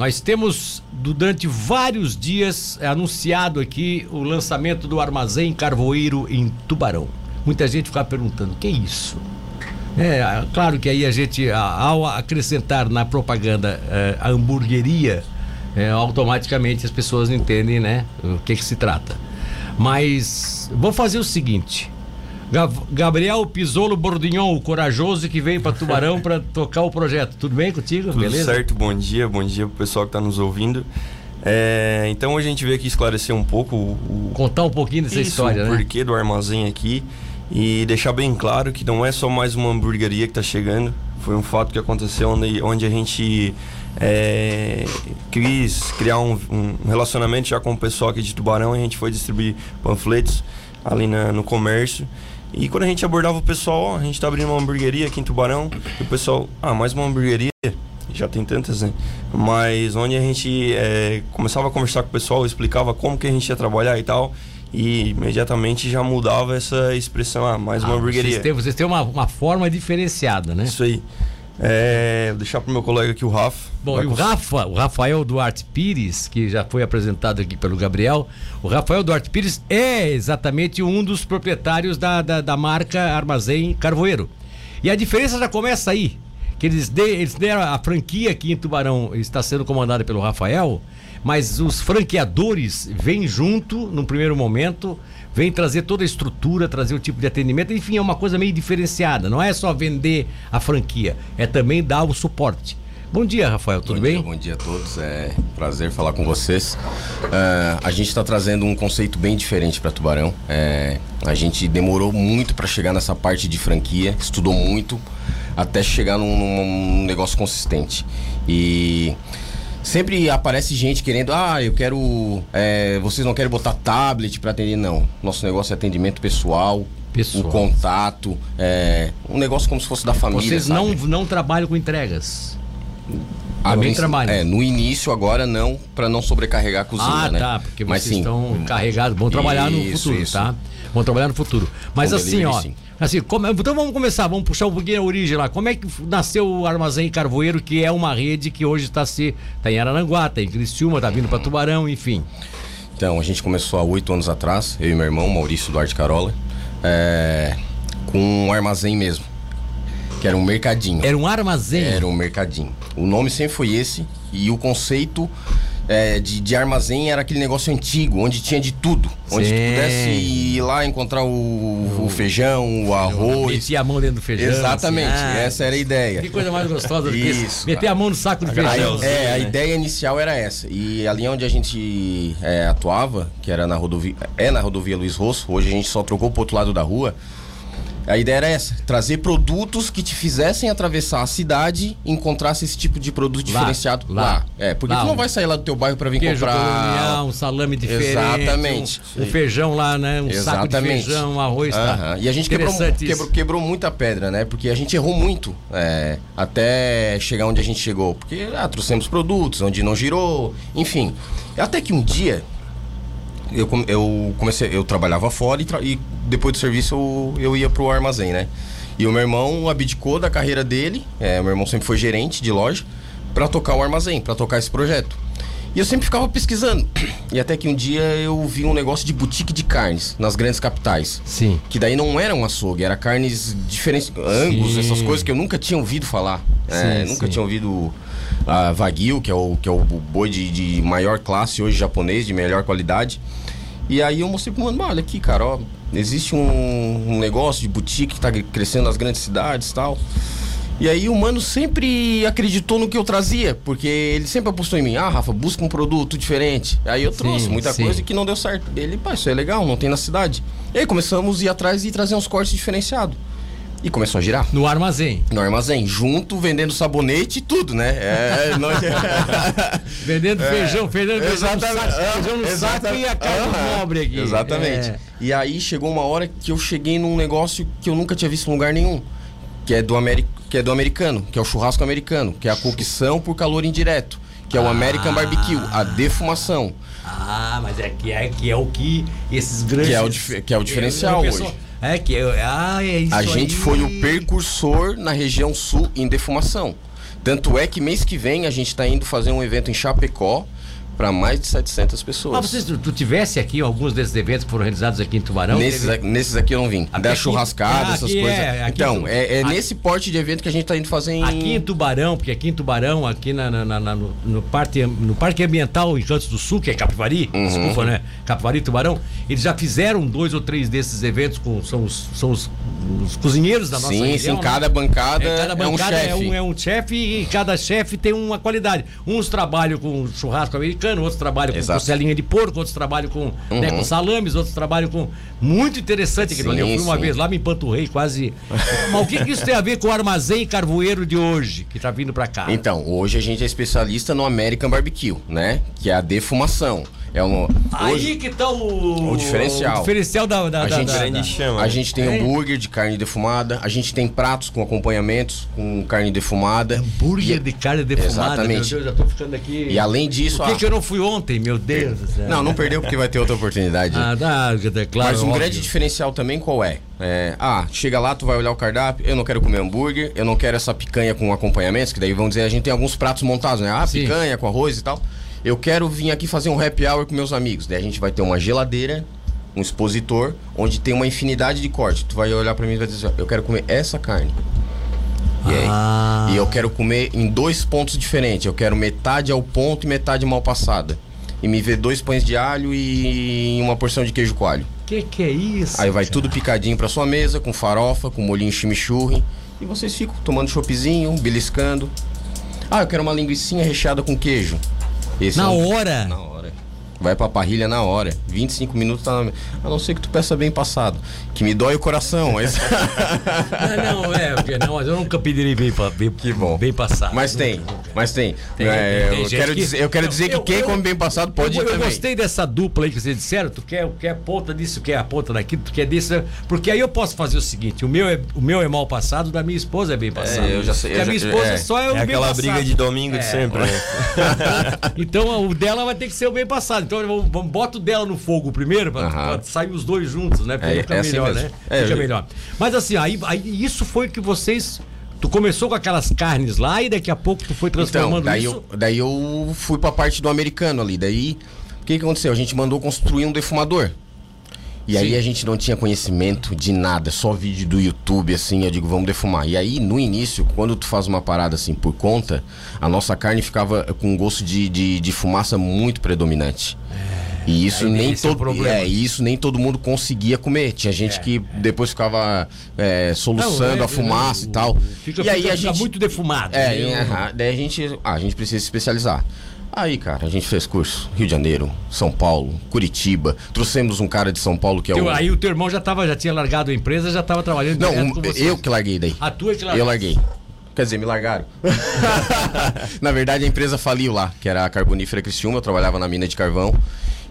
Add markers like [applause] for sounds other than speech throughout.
nós temos durante vários dias é, anunciado aqui o lançamento do armazém Carvoeiro em Tubarão. Muita gente fica perguntando: que é isso? É, claro que aí a gente, ao acrescentar na propaganda é, a hamburgueria, é, automaticamente as pessoas entendem, né, o que, que se trata. Mas vou fazer o seguinte: Gabriel Pisolo Bordignon, o corajoso que veio para Tubarão para [laughs] tocar o projeto. Tudo bem contigo? Tudo Beleza? certo, bom dia, bom dia pro pessoal que está nos ouvindo. É, então a gente veio aqui esclarecer um pouco o, contar um pouquinho dessa isso, história, o né? porquê do armazém aqui e deixar bem claro que não é só mais uma hamburgueria que está chegando. Foi um fato que aconteceu onde, onde a gente é, quis criar um, um, relacionamento já com o pessoal aqui de Tubarão. A gente foi distribuir panfletos ali na, no comércio. E quando a gente abordava o pessoal, ó, a gente está abrindo uma hamburgueria aqui em Tubarão, e o pessoal, ah, mais uma hamburgueria? Já tem tantas, né? Mas onde a gente é, começava a conversar com o pessoal, explicava como que a gente ia trabalhar e tal, e imediatamente já mudava essa expressão, ah, mais uma ah, hamburgueria. Vocês têm, vocês têm uma, uma forma diferenciada, né? Isso aí. É, vou deixar pro meu colega aqui, o Rafa. Bom, e o Rafa, o Rafael Duarte Pires, que já foi apresentado aqui pelo Gabriel, o Rafael Duarte Pires é exatamente um dos proprietários da, da, da marca Armazém Carvoeiro. E a diferença já começa aí, que eles, de, eles deram a franquia aqui em Tubarão, está sendo comandada pelo Rafael, mas os franqueadores vêm junto, num primeiro momento, vem trazer toda a estrutura, trazer o tipo de atendimento, enfim, é uma coisa meio diferenciada. Não é só vender a franquia, é também dar o suporte. Bom dia, Rafael, tudo bom bem? Dia, bom dia a todos, é prazer falar com vocês. Uh, a gente está trazendo um conceito bem diferente para Tubarão. É, a gente demorou muito para chegar nessa parte de franquia, estudou muito até chegar num, num negócio consistente. E Sempre aparece gente querendo, ah, eu quero. É, vocês não querem botar tablet para atender? Não. Nosso negócio é atendimento pessoal, pessoal. um contato, é, um negócio como se fosse da família. Vocês não, não trabalham com entregas? Também trabalham. É, no início agora não, para não sobrecarregar a cozinha, ah, né? tá, porque Mas, vocês sim, estão carregados, vão trabalhar isso, no futuro, isso. tá? Vão trabalhar no futuro. Mas assim, ó, sim. Assim, como, então vamos começar, vamos puxar um pouquinho a origem lá. Como é que nasceu o Armazém Carvoeiro, que é uma rede que hoje está se. tá em Arananguá, tá em Criciúma, tá vindo para Tubarão, enfim. Então, a gente começou há oito anos atrás, eu e meu irmão, Maurício Duarte Carola, é, com um armazém mesmo. Que era um mercadinho. Era um armazém? Era um mercadinho. O nome sempre foi esse e o conceito é, de, de, armazém era aquele negócio antigo, onde tinha de tudo. Onde Sim. tu pudesse ir lá encontrar o, o feijão, o arroz. Meter a mão dentro do feijão. Exatamente, assim. ah, essa era a ideia. Que coisa mais gostosa do que isso. Meter a mão no saco de feijão. É, a né? ideia inicial era essa. E ali onde a gente é, atuava, que era na rodovia. É na rodovia Luiz Rosso, hoje a gente só trocou pro outro lado da rua. A ideia era essa: trazer produtos que te fizessem atravessar a cidade e encontrasse esse tipo de produto lá, diferenciado lá. lá. É, porque lá, tu não vai sair lá do teu bairro para vir Queijo comprar. Colonial, um salame diferente. Exatamente. Um, um feijão lá, né? Um Exatamente. saco de feijão, um arroz. Tá. E a gente quebrou, quebrou, quebrou, muita pedra, né? Porque a gente errou muito é, até chegar onde a gente chegou. Porque ah, trouxemos produtos, onde não girou, enfim. Até que um dia eu, eu comecei, eu trabalhava fora e, tra e depois do serviço eu, eu ia pro armazém, né? E o meu irmão abdicou da carreira dele, é, meu irmão sempre foi gerente de loja, para tocar o armazém, para tocar esse projeto. E eu sempre ficava pesquisando. E até que um dia eu vi um negócio de boutique de carnes nas grandes capitais. Sim. Que daí não era um açougue, era carnes diferentes, angus, essas coisas que eu nunca tinha ouvido falar. Sim, é, nunca sim. tinha ouvido a Wagyu, que é o, que é o boi de, de maior classe hoje japonês, de melhor qualidade. E aí eu mostrei pro mano, olha aqui, cara, ó, existe um, um negócio de boutique que tá crescendo nas grandes cidades e tal. E aí o mano sempre acreditou no que eu trazia, porque ele sempre apostou em mim. Ah, Rafa, busca um produto diferente. Aí eu trouxe sim, muita sim. coisa que não deu certo. Ele, pá, isso é legal, não tem na cidade. E aí começamos a ir atrás e trazer uns cortes diferenciados. E começou a girar. No armazém. No armazém, junto, vendendo sabonete e tudo, né? É, [laughs] nós... vendendo é, feijão, feijão, exatamente, feijão no saco, e a cara do nobre aqui. Exatamente. É. E aí chegou uma hora que eu cheguei num negócio que eu nunca tinha visto em lugar nenhum. Que é do, Ameri... que é do americano, que é o churrasco americano, que é a cocção por calor indireto, que é o ah. American Barbecue, a defumação. Ah, mas é que é, que é o que esses grandes. Que é o, que é o diferencial hoje. É que ah, é isso A gente aí. foi o percursor na região sul em defumação. Tanto é que mês que vem a gente está indo fazer um evento em Chapecó para mais de 700 pessoas. Mas você, tu, tivesse aqui alguns desses eventos que foram realizados aqui em Tubarão? Nesses, teve... nesses aqui eu não vim. Aqui- da churrascada, Ah, essas aqui coisas. é, aqui então, tu- é, é aqui- nesse porte de evento que a gente tá indo fazer em. Aqui em Tubarão, porque aqui em Tubarão, aqui na, na- na- no, no parque, no Parque Ambiental em Cantos do Sul, que é Capivari, Uhum. desculpa, né? Capivari e Tubarão, eles já fizeram dois ou três desses eventos com. São os, são os, os cozinheiros da nossa Sim, região. sim, né? cada bancada É, cada bancada é é um um, chefe. é um chefe e cada chefe tem uma qualidade. Uns trabalham com churrasco americano, outros trabalham com costelinha de porco, outros trabalham com, né, Uhum. com salames, outros trabalham com. Muito interessante aquilo ali. Eu Sim, fui uma sim. vez lá, me empanturrei quase. Mas o que, que isso tem a ver com o armazém carvoeiro de hoje, que tá vindo pra cá? Então, hoje a gente é especialista no American Barbecue, né? Que é a defumação. É um, Aí hoje que tá o, O diferencial. o diferencial da, da, A da- gente da- grande da- chama. a gente tem É. hambúrguer de carne defumada, a gente tem pratos com acompanhamentos com carne defumada. hambúrguer E- de carne defumada. Exatamente. Meu Deus, já tô ficando aqui. E além disso, Por que, a- que eu não fui ontem, meu Deus do céu? Não, não perdeu porque vai ter outra oportunidade. Ah, dá, é claro. Mas um óbvio. grande diferencial também qual é? É, Ah, chega lá, tu vai olhar o cardápio, eu não quero comer hambúrguer, eu não quero essa picanha com acompanhamentos, que daí vão dizer, a gente tem alguns pratos montados, né? Ah, Sim. picanha com arroz e tal. Eu quero vir aqui fazer um happy hour com meus amigos. Daí a gente vai ter uma geladeira, um expositor, onde tem uma infinidade de cortes. Tu vai olhar pra mim e vai dizer, assim, eu quero comer essa carne. E, aí? Ah. e eu quero comer em dois pontos diferentes. Eu quero metade ao ponto e metade mal passada. E me ver dois pães de alho e uma porção de queijo coalho. Que que é isso? Aí vai cara? tudo picadinho pra sua mesa, com farofa, com molhinho chimichurri. E vocês ficam tomando choppzinho, beliscando. Ah, eu quero uma linguiçinha recheada com queijo. Esse Na é hora? Na hora. Vai pra parrilha na hora. 25 minutos tá na... A não ser que tu peça bem passado. Que me dói o coração, mas... [laughs] Não, não, é, porque não, mas eu nunca pediria bem, bem, Que bom. bem passado. mas tem, mas tem. Tem- É, tem eu, gente quero que- dizer, eu quero dizer que Eu- quem eu- come bem passado pode eu, ir eu também. gostei dessa dupla aí que vocês disseram, tu quer, quer a ponta disso, quer a ponta daquilo, tu quer disso, porque aí eu posso fazer o seguinte, o meu é, o meu é mal passado, da minha esposa é bem passado. eu já sei, Porque eu a minha já- esposa é. só é o É bem aquela passado. briga de domingo É. de sempre, né? [laughs] Então o dela vai ter que ser o bem passado. Então vamos, vamos bota o dela no fogo primeiro pra, pra sair os dois juntos, né? Porque É, fica é assim melhor, mesmo. né? É, fica eu- melhor. Mas assim, aí, aí isso foi que vocês Tu começou com aquelas carnes lá e daqui a pouco tu foi Então, transformando daí isso. eu, daí eu fui pra parte do americano ali. Daí, o que, que aconteceu? A gente mandou construir um defumador. E aí Sim. a gente não tinha conhecimento de nada, só vídeo do YouTube, assim, eu digo, vamos defumar. E aí, no início, quando tu faz uma parada assim por conta, a nossa carne ficava com um gosto de, de, de fumaça muito predominante. E isso aí nem esse é o todo é, isso nem todo mundo conseguia comer. Tinha gente É. que depois ficava é, soluçando Não, é, a fumaça o- e tal. Fica, e aí a gente muito defumado. é, né? daí a gente, ah, a gente precisa se especializar. Aí, cara, a gente fez curso Rio de Janeiro, São Paulo, Curitiba. Trouxemos um cara de São Paulo que é o Aí o teu irmão já, tava, já tinha largado a empresa, já estava trabalhando Não, um- eu que larguei daí. A tua que largou. Eu larguei. Quer dizer, me largaram. [laughs] [laughs] na verdade, a empresa faliu lá, que era a Carbonífera Criciúma, eu trabalhava na mina de carvão.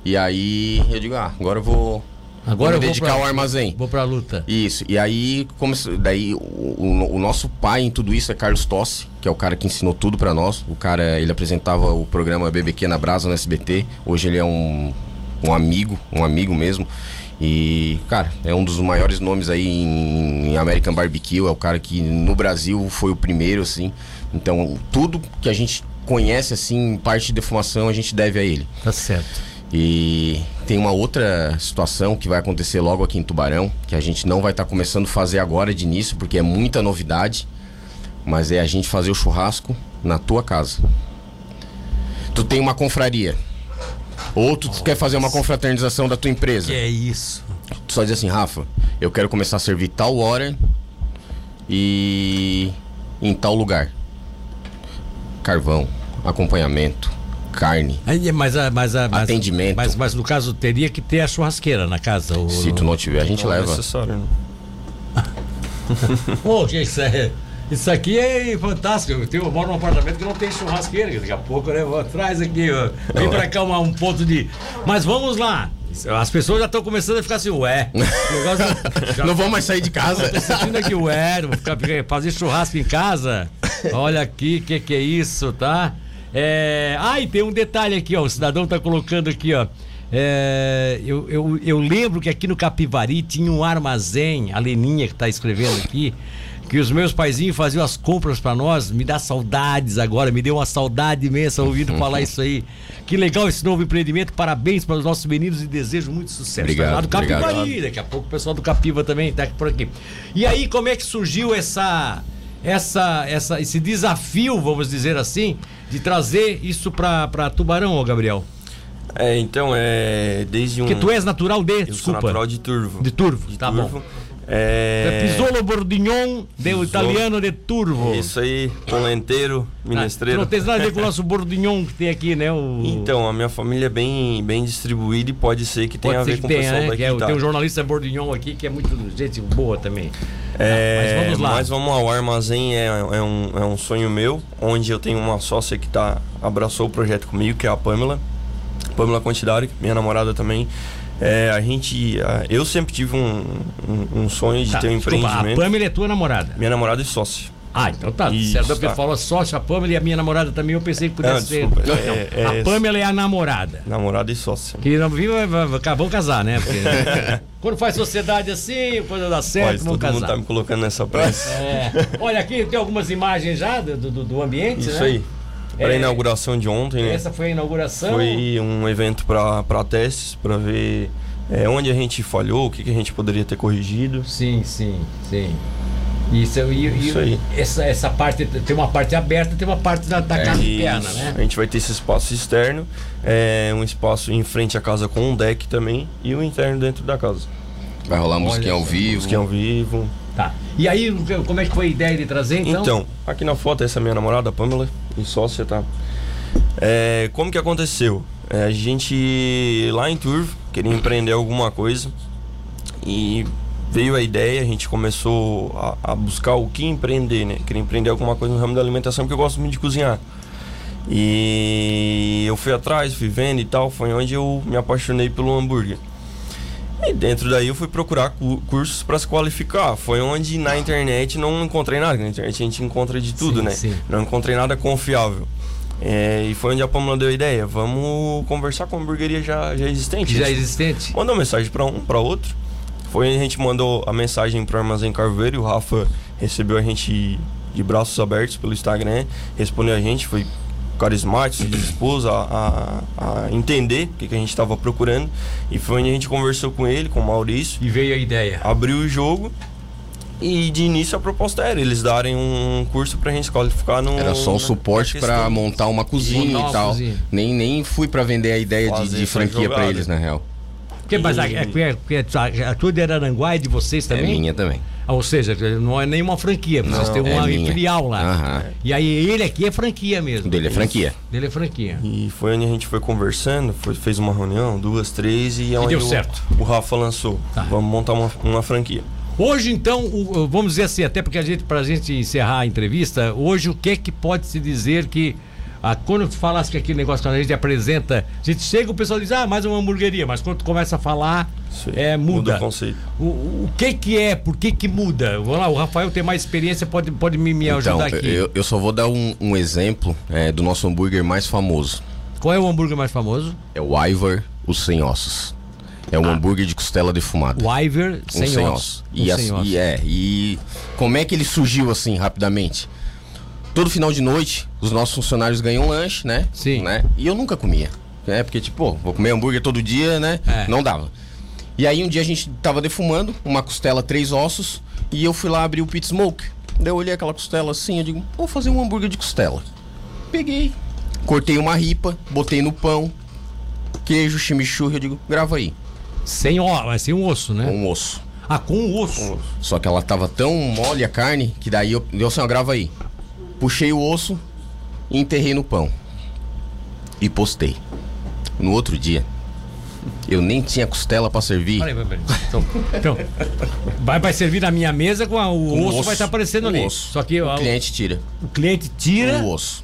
E aí eu digo, ah, agora eu vou, Agora eu vou me dedicar pra- ao armazém. Vou pra luta. Isso, e aí, como, daí o, o- o nosso pai em tudo isso é Carlos Tossi, que é o cara que ensinou tudo pra nós. O cara, ele apresentava o programa BBQ na Brasa no SBT. Hoje ele é um, um amigo, um amigo mesmo. E, cara, é um dos maiores nomes aí em, em American Barbecue. É o cara que no Brasil foi o primeiro, assim. Então, tudo que a gente conhece, assim, parte de defumação, a gente deve a ele. Tá certo. E tem uma outra situação que vai acontecer logo aqui em Tubarão, que a gente não vai estar começando a fazer agora de início, porque é muita novidade, mas é a gente fazer o churrasco na tua casa. Tu tem uma confraria. Ou tu quer fazer uma confraternização da tua empresa. Que é isso. Tu só diz assim, Rafa, eu quero começar a servir tal hora e em tal lugar. Carvão, acompanhamento, carne. Aí, mas, a- mas, a- mas, Atendimento. Mas, mas no caso teria que ter a churrasqueira na casa. ou- Se tu não tiver, a gente Não é leva. necessário, né? [laughs] Pô, que isso é. Isso aqui é fantástico. Eu, tenho, eu moro num apartamento que não tem churrasqueira. Daqui a pouco eu vou atrás aqui. Ó. Vem Não, pra é. cá uma- um ponto de. Mas vamos lá. As pessoas já estão começando a ficar assim, ué. [laughs] negócio já- Não vão mais sair de casa. Tô sentindo aqui, ué, vou ficar- fazer churrasco em casa. [laughs] Olha aqui, o que, que é isso, tá? É... Ah, e tem um detalhe aqui, ó. O cidadão tá colocando aqui, ó. É, eu, eu, eu lembro que aqui no Capivari tinha um armazém, a Leninha que tá escrevendo aqui, que os meus paizinhos faziam as compras para nós. Me dá saudades agora, me deu uma saudade imensa ouvindo [laughs] falar isso aí. Que legal esse novo empreendimento. Parabéns para os nossos meninos e desejo muito sucesso. Obrigado, Tá lá do Capivari, obrigado. daqui a pouco o pessoal do Capiva também tá por aqui. E aí, como é que surgiu essa essa, essa esse desafio, vamos dizer assim, de trazer isso para Tubarão, ô Gabriel? É, então, é. Desde um. Porque tu és natural de, Eu desculpa. natural de Turvo. De Turvo, tá bom. É. Pisolo Bordignon, de Pisolo. italiano de Turvo. Isso aí, polenteiro, Ah, minestreiro. não tem nada a ver com o nosso Bordignon que tem aqui, né? O... Então, a minha família é bem, bem distribuída e pode ser que tenha a ver com o pessoal né? daqui. É, tá? Tem um jornalista Bordignon aqui que é muito gente boa também. É, mas vamos lá. Mas vamos lá, o armazém é, é um, é um sonho meu, onde eu tenho uma sócia que tá, abraçou o projeto comigo, que é a Pamela. Pamela Quantidade, minha namorada também. É, a gente. a- eu sempre tive um, um, um sonho de Tá, ter um desculpa, a empreendimento. Pamela é tua namorada. Minha namorada é sócia. Ah, então tá. Isso, certo, tá. falou sócio, a Pamela e a minha namorada também, eu pensei que pudesse Ah, ser. desculpa, Não, é- é a Pamela é a namorada. Namorada e sócia. Que não viu, vão casar, né? Porque, [laughs] quando faz sociedade assim, coisa dá certo, Mas vão todo mundo casar. tá me colocando nessa pressa. É. Olha aqui, tem algumas imagens já do, do, do ambiente, Isso né? aí. Para É, a inauguração de ontem, né? Essa foi a inauguração. Foi um evento para testes, para ver é, onde a gente falhou, o que, que a gente poderia ter corrigido. Sim, sim, sim. Isso, e, e- Isso aí. Essa, essa parte, tem uma parte aberta tem uma parte da, da casa Isso. interna, né? A gente vai ter esse espaço externo, é, um espaço em frente à casa com um deck também e o interno dentro da casa. Vai rolar musiquinha só, ao vivo. Música ao vivo. Tá. E aí, como é que foi a ideia de trazer, então? Então, aqui na foto, essa é minha namorada, Pamela, e sócia, tá? É, como que aconteceu? É, a gente, lá em Turvo, queria empreender alguma coisa e veio a ideia, a gente começou a, a buscar o que empreender, né? Queria empreender alguma coisa no ramo da alimentação, porque eu gosto muito de cozinhar. E eu fui atrás, fui vendo e tal, foi onde eu me apaixonei pelo hambúrguer. E dentro daí eu fui procurar cu- cursos para se qualificar. Foi onde na internet não encontrei nada. Na internet a gente encontra de tudo, Sim, né? sim. Não encontrei nada confiável. É, e foi onde a Pamela deu a ideia. Vamos conversar com a hamburgueria já, já existente. Já gente existente? Mandou mensagem para um, para outro. Foi onde a gente mandou a mensagem pro Armazém Carveiro e o Rafa recebeu a gente de braços abertos pelo Instagram, respondeu a gente, foi carismático, se dispôs a, a, a entender o que, que a gente estava procurando. E foi onde a gente conversou com ele, com o Maurício, E veio a ideia. abriu o jogo. E de início a proposta era eles darem um curso pra gente qualificar no. Era só um na- suporte questão. montar uma cozinha Montar uma e tal. cozinha. Nem, nem fui pra vender a ideia de, Fazer de franquia pra jogada. eles, na real. Porque, mas a, a, a, a, a tua de Araranguá é de vocês também? É minha também. Ah, Ou seja, não é nenhuma franquia, vocês Não, têm é uma minha. filial lá. Aham. E aí ele aqui é franquia mesmo. O dele é franquia. Dele é franquia. E foi onde a gente foi conversando, foi, fez uma reunião, duas, três, e, é onde deu o, certo. o Rafa lançou. Tá. Vamos montar uma, uma franquia. Hoje, então, o- o- vamos dizer assim, até porque a gente, pra gente encerrar a entrevista, hoje o que é que pode se dizer que. Ah, quando tu falasse que aquele negócio, quando a gente apresenta, a gente chega, o pessoal diz, ah, mais uma hamburgueria, mas quando tu começa a falar, aí. é, muda. o conceito. O, o que que é? Por que que muda? Vamos lá, o Rafael tem mais experiência, pode, pode me, me Então, ajudar aqui. eu, eu só vou dar um, um exemplo é, do nosso hambúrguer mais famoso. Qual é o hambúrguer mais famoso? É o Ivar, o sem ossos. É um hambúrguer de costela defumada. O Iver Um sem, sem osso. ossos. Um E, sem assim- osso. e é, e como é que ele surgiu assim rapidamente? Todo final de noite, os nossos funcionários ganham lanche, né? Sim. Né? E eu nunca comia. Né? Porque, tipo, pô, vou comer hambúrguer todo dia, né? É. Não dava. E aí um dia a gente tava defumando uma costela três ossos e eu fui lá abrir o pit smoke. Daí eu olhei aquela costela assim, eu digo, vou fazer um hambúrguer de costela. Peguei, cortei uma ripa, botei no pão, queijo, chimichurri, eu digo, grava aí, Sem, ó, mas sem um osso, né? com um osso. Ah, com o osso. Só que ela tava tão mole a carne que daí eu deu assim, ó, grava aí. Puxei o osso e enterrei no pão. E postei. No outro dia, eu nem tinha costela pra servir. Peraí, peraí. Então, então, vai, vai servir na minha mesa com a- o Com osso, vai estar aparecendo com ali. osso. Só que o ó, cliente tira o cliente tira, o osso.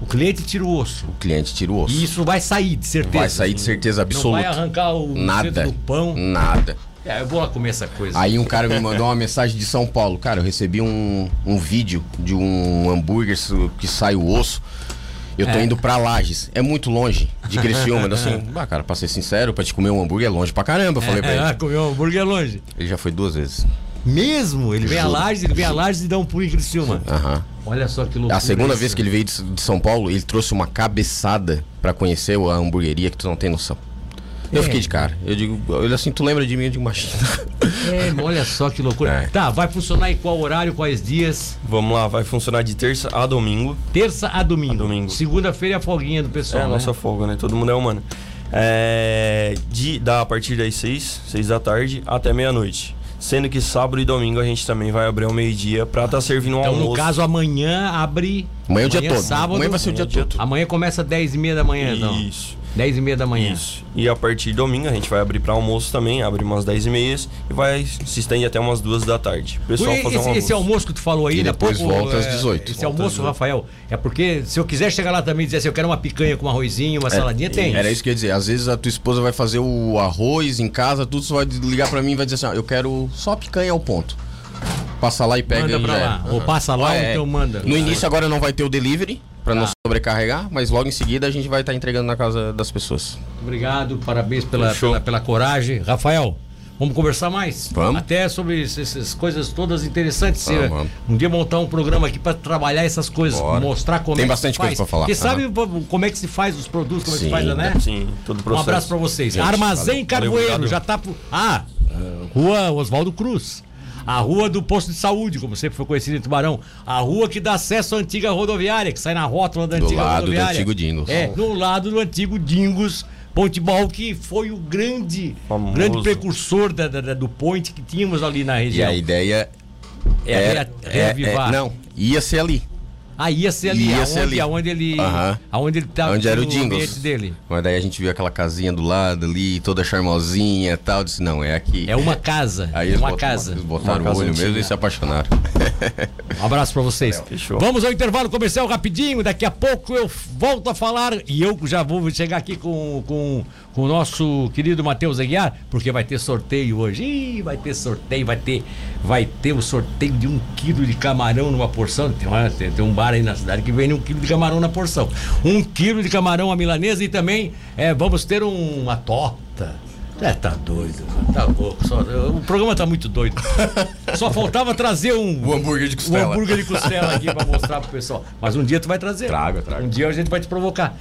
o cliente tira o osso. O cliente tira o osso. E isso vai sair, de certeza. Vai sair de certeza Não vai absoluta. arrancar o Nada. do pão. Nada. É, eu vou lá comer essa coisa. Aí um cara me mandou uma mensagem de São Paulo. Cara, eu recebi um, um vídeo de um hambúrguer que sai o osso. Eu tô É. indo pra Lages. É muito longe de Criciúma. Eu [laughs] assim, ah, cara, pra ser sincero, pra te comer um hambúrguer é longe pra caramba. Eu falei pra é, ele. ah, [laughs] comer um hambúrguer longe. Ele já foi duas vezes. Mesmo? Ele vem a. Lages, ele vem a Lages e dá um pulo em Criciúma. Aham. Olha só que loucura. A segunda isso. vez que ele veio de, de São Paulo, ele trouxe uma cabeçada pra conhecer a hamburgueria que tu não tem noção. Eu É. fiquei de cara. Eu digo, ele assim, tu lembra de mim? Eu digo, machina. É, olha só que loucura. É. Tá, vai funcionar em qual horário, quais dias? Vamos lá, vai funcionar de terça a domingo. Terça a domingo. A domingo. Segunda-feira é a folguinha do pessoal. é a né? nossa folga, né? Todo mundo é humano. É, de, da, a partir das 6, 6 da tarde até meia-noite. Sendo que sábado e domingo a gente também vai abrir ao meio-dia pra estar servindo um Então, almoço. no caso, amanhã abre. Amanhã é o dia todo. Sábado, Amanhã vai ser o dia todo. Amanhã começa às 10 e meia da manhã, então. Isso. 10 e meia da manhã. Isso. E a partir de domingo a gente vai abrir para almoço também, abre umas 10 e meia e vai se estende até umas duas da tarde. O pessoal Esse, fazer um almoço. esse almoço que tu falou aí, E a depois pouco, volta às é, 18. Esse Volta almoço, 18. Rafael, é porque se eu quiser chegar lá também e dizer assim, eu quero uma picanha com um arrozinho, uma saladinha, tem. Era isso que eu ia dizer. Às vezes a tua esposa vai fazer o arroz em casa, tudo, você vai ligar pra mim e vai dizer assim: ó, eu quero só picanha ao ponto. Passa lá e pega Manda e pra é. lá. Ou Aham. passa lá, ou É. então manda. No início agora não vai ter o delivery, pra não Tá. Sobrecarregar, mas logo em seguida a gente vai estar entregando na casa das pessoas. Obrigado, parabéns pela, pela, pela coragem. Rafael, vamos conversar mais? Vamos. Até sobre ess- essas coisas todas interessantes. Vamos, Você- vamos. Um dia montar um programa aqui para trabalhar essas coisas, Bora. mostrar como Tem é que bastante se coisa faz. pra falar. Porque sabe v- como é que se faz os produtos, como é que se Sim, faz, né? Sim, todo o Um processo. abraço pra vocês. Gente, Armazém valeu, Carvoeiro, valeu, já tá. pro- Ah, Rua Oswaldo Cruz. A rua do posto de saúde, como sempre foi conhecido em Tubarão. A rua que dá acesso à antiga rodoviária, que sai na rótula da Do antiga lado do rodoviária. antigo Dingos. É, do lado do antigo Dingos. Ponte Ball, que foi o grande, Famoso. grande precursor da- da- da- do point que tínhamos ali na E região. a ideia é, era. rea- reavivar. não, ia ser ali. Ah, ia ser ali, Ia aonde, ser ali. aonde ele. Aham. Aonde ele tá. onde era o Dingles. dele. Mas daí a gente viu aquela casinha do lado ali, toda charmosinha e tal. Disse, não, é aqui. É uma casa. Aí eles uma botam- casa. Eles botaram Uma o olho mesmo e se apaixonaram. [laughs] Um abraço pra vocês. Fechou. Vamos ao intervalo comercial rapidinho. Daqui a pouco eu volto a falar e eu já vou chegar aqui com, com, com o nosso querido Matheus Aguiar, porque vai ter sorteio hoje. Ih, vai ter sorteio, vai ter, vai ter o sorteio de um quilo de camarão numa porção. Tem, uma- tem- tem um bar aí na cidade que vende um quilo de camarão na porção. Um quilo de camarão à milanesa e também é, vamos ter um- uma torta. É, tá doido, tá louco. só- o programa tá muito doido. [laughs] Só faltava trazer um. O hambúrguer de Um costela. hambúrguer de costela aqui pra mostrar pro pessoal. Mas um dia tu vai trazer. Trago, trago. Um dia a gente vai te provocar.